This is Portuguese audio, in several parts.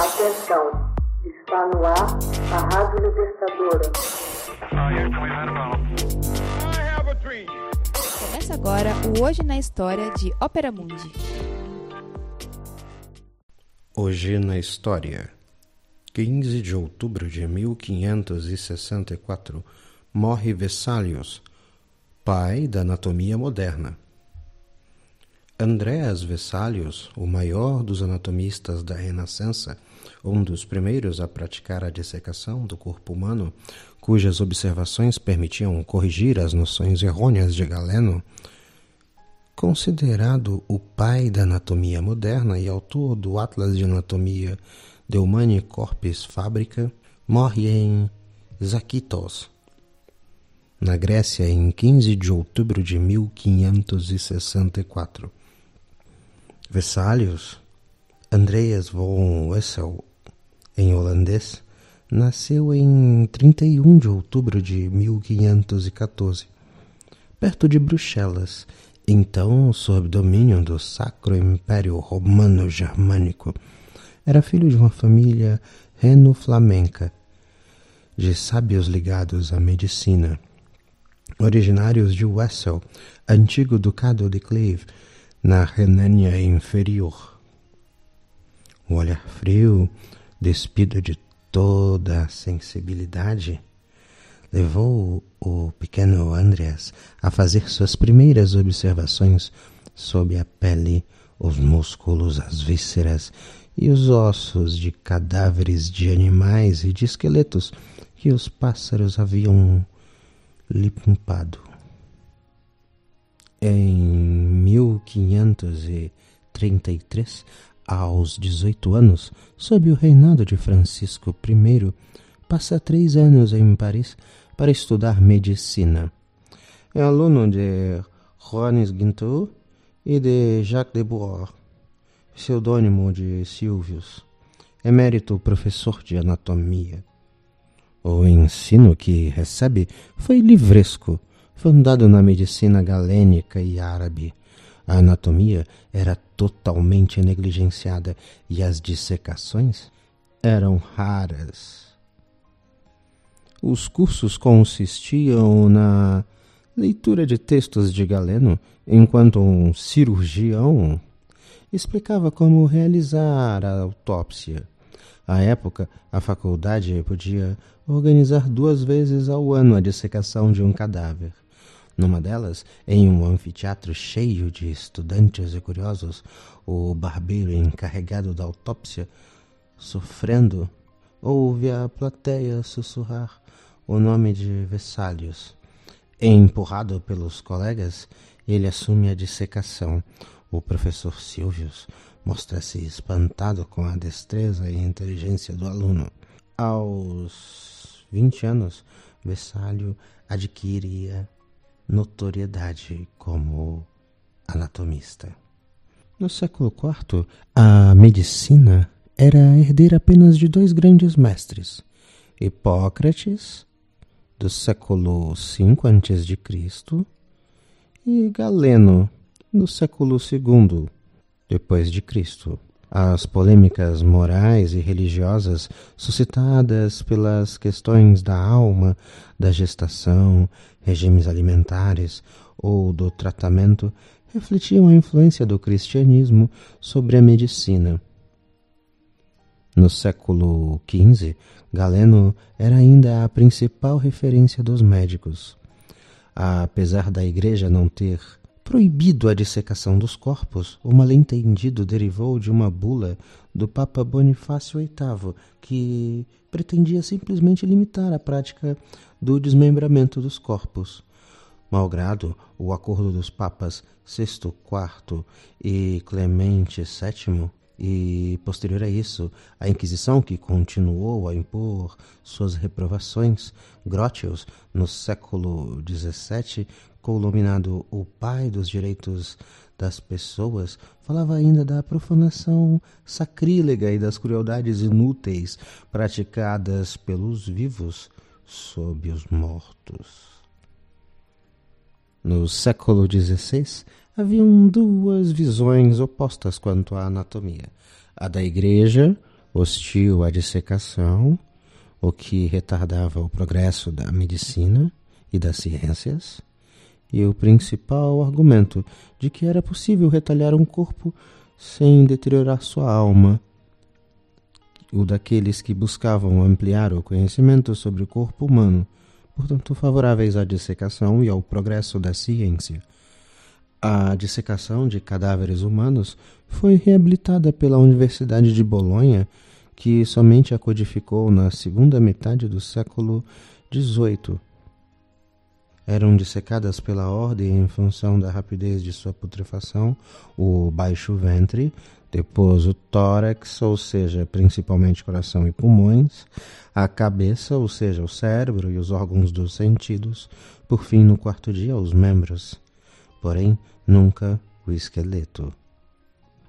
Atenção, está no ar a Rádio Libertadora. Começa agora o Hoje na História de Ópera Mundi. Hoje na História. 15 de outubro de 1564, morre Vesalius, pai da anatomia moderna. Andreas Vesalius, o maior dos anatomistas da Renascença, um dos primeiros a praticar a dissecação do corpo humano, cujas observações permitiam corrigir as noções errôneas de Galeno, considerado o pai da anatomia moderna e autor do Atlas de Anatomia de Humani Corpus Fabrica, morre em Zakynthos, na Grécia, em 15 de outubro de 1564. Vesalius Andreas von Wessel, em holandês, nasceu em 31 de outubro de 1514, perto de Bruxelas, então sob domínio do Sacro Império Romano-Germânico. Era filho de uma família reno-flamenca, de sábios ligados à medicina. Originários de Wessel, antigo ducado de Cleve, na Renânia Inferior. O olhar frio, despido de toda a sensibilidade, levou o pequeno Andreas a fazer suas primeiras observações sobre a pele, os músculos, as vísceras e os ossos de cadáveres de animais e de esqueletos que os pássaros haviam limpado. Em 1533, aos 18 anos, sob o reinado de Francisco I, passa três anos em Paris para estudar medicina. É aluno de Johannes Guintot e de Jacques de Boer, pseudônimo de Silvius, emérito professor de anatomia. O ensino que recebe foi livresco fundado na medicina galênica e árabe. A anatomia era totalmente negligenciada e as dissecações eram raras. Os cursos consistiam na leitura de textos de Galeno, enquanto um cirurgião explicava como realizar a autópsia. À época, a faculdade podia organizar duas vezes ao ano a dissecação de um cadáver. Numa delas, em um anfiteatro cheio de estudantes e curiosos, o barbeiro encarregado da autópsia, sofrendo, ouve a plateia sussurrar o nome de Vessálios. Empurrado pelos colegas, ele assume a dissecação. O professor Silvius mostra-se espantado com a destreza e inteligência do aluno. Aos vinte anos, Vessalio adquiria notoriedade como anatomista. No século IV, a medicina era herdeira apenas de dois grandes mestres, Hipócrates, do século V a.C., e Galeno, do século II depois As polêmicas morais e religiosas suscitadas pelas questões da alma, da gestação, regimes alimentares ou do tratamento refletiam a influência do cristianismo sobre a medicina. No século XV, Galeno era ainda a principal referência dos médicos. Apesar da Igreja não ter proibido a dissecação dos corpos, o mal-entendido derivou de uma bula do Papa Bonifácio VIII, que pretendia simplesmente limitar a prática do desmembramento dos corpos. Malgrado o acordo dos papas Sexto IV e Clemente VII, e posterior a isso, a Inquisição, que continuou a impor suas reprovações, Grotius, no século XVII, columinado o pai dos direitos das pessoas, falava ainda da profanação sacrílega e das crueldades inúteis praticadas pelos vivos sob os mortos. No século XVI, haviam duas visões opostas quanto à anatomia: a da Igreja, hostil à dissecação, o que retardava o progresso da medicina e das ciências, e o principal argumento de que era possível retalhar um corpo sem deteriorar sua alma, o daqueles que buscavam ampliar o conhecimento sobre o corpo humano, portanto favoráveis à dissecação e ao progresso da ciência. A dissecação de cadáveres humanos foi reabilitada pela Universidade de Bolonha, que somente a codificou na segunda metade do século XVIII. Eram dissecadas pela ordem em função da rapidez de sua putrefação o baixo ventre, depois o tórax, ou seja, principalmente coração e pulmões, a cabeça, ou seja, o cérebro e os órgãos dos sentidos, por fim, no quarto dia, os membros porém nunca o esqueleto.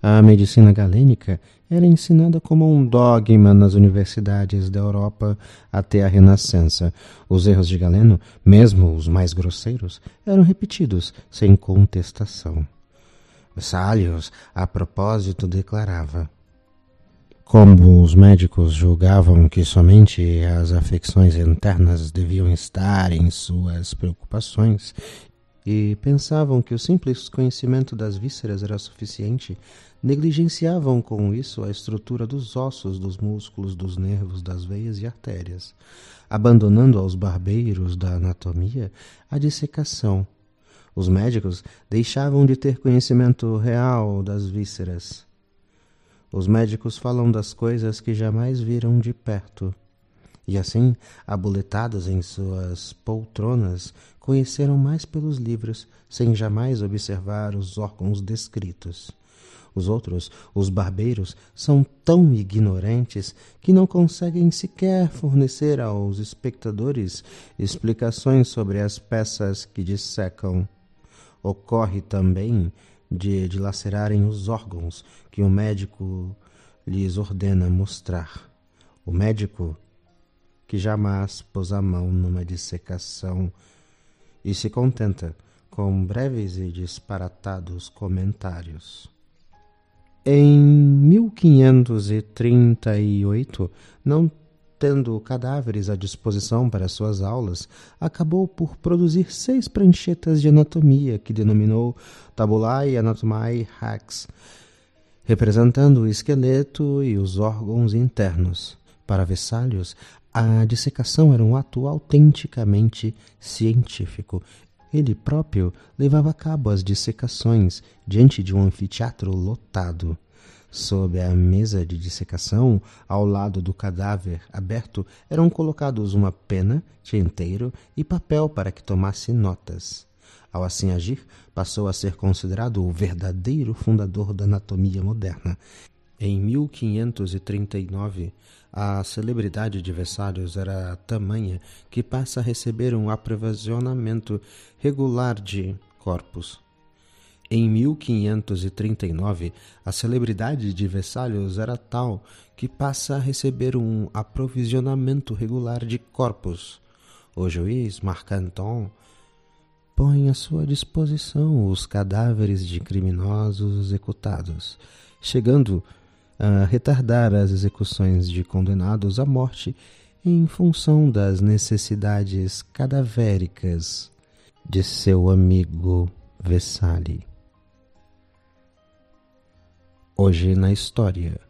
A medicina galênica era ensinada como um dogma nas universidades da Europa até a Renascença. Os erros de Galeno, mesmo os mais grosseiros, eram repetidos sem contestação. Sallius, a propósito, declarava: Como os médicos julgavam que somente as afecções internas deviam estar em suas preocupações e pensavam que o simples conhecimento das vísceras era suficiente, negligenciavam com isso a estrutura dos ossos, dos músculos, dos nervos, das veias e artérias, abandonando aos barbeiros da anatomia a dissecação. Os médicos deixavam de ter conhecimento real das vísceras. Os médicos falam das coisas que jamais viram de perto e assim, abuletados em suas poltronas, conheceram mais pelos livros, sem jamais observar os órgãos descritos. Os outros, os barbeiros, são tão ignorantes que não conseguem sequer fornecer aos espectadores explicações sobre as peças que dissecam. Ocorre também de dilacerarem os órgãos que o médico lhes ordena mostrar. O médico que jamais pôs a mão numa dissecação e se contenta com breves e disparatados comentários. Em 1538, não tendo cadáveres à disposição para suas aulas, acabou por produzir seis pranchetas de anatomia que denominou Tabulae Anatomiae Rex, representando o esqueleto e os órgãos internos. Para Vessálios, a dissecação era um ato autenticamente científico. Ele próprio levava a cabo as dissecações diante de um anfiteatro lotado. Sob a mesa de dissecação, ao lado do cadáver aberto, eram colocados uma pena, tinteiro e papel para que tomasse notas. Ao assim agir, passou a ser considerado o verdadeiro fundador da anatomia moderna. Em 1539, a celebridade de Versalhes era tamanha que passa a receber um aprovisionamento regular de corpos. Em 1539, a celebridade de Versalhes era tal que passa a receber um aprovisionamento regular de corpos. O juiz Marcanton põe à sua disposição os cadáveres de criminosos executados, chegando a retardar as execuções de condenados à morte em função das necessidades cadavéricas de seu amigo Vessali. Hoje na história.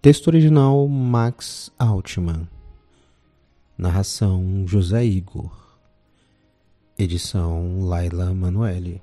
Texto original Max Altman. Narração José Igor. Edição Laila Manuelle.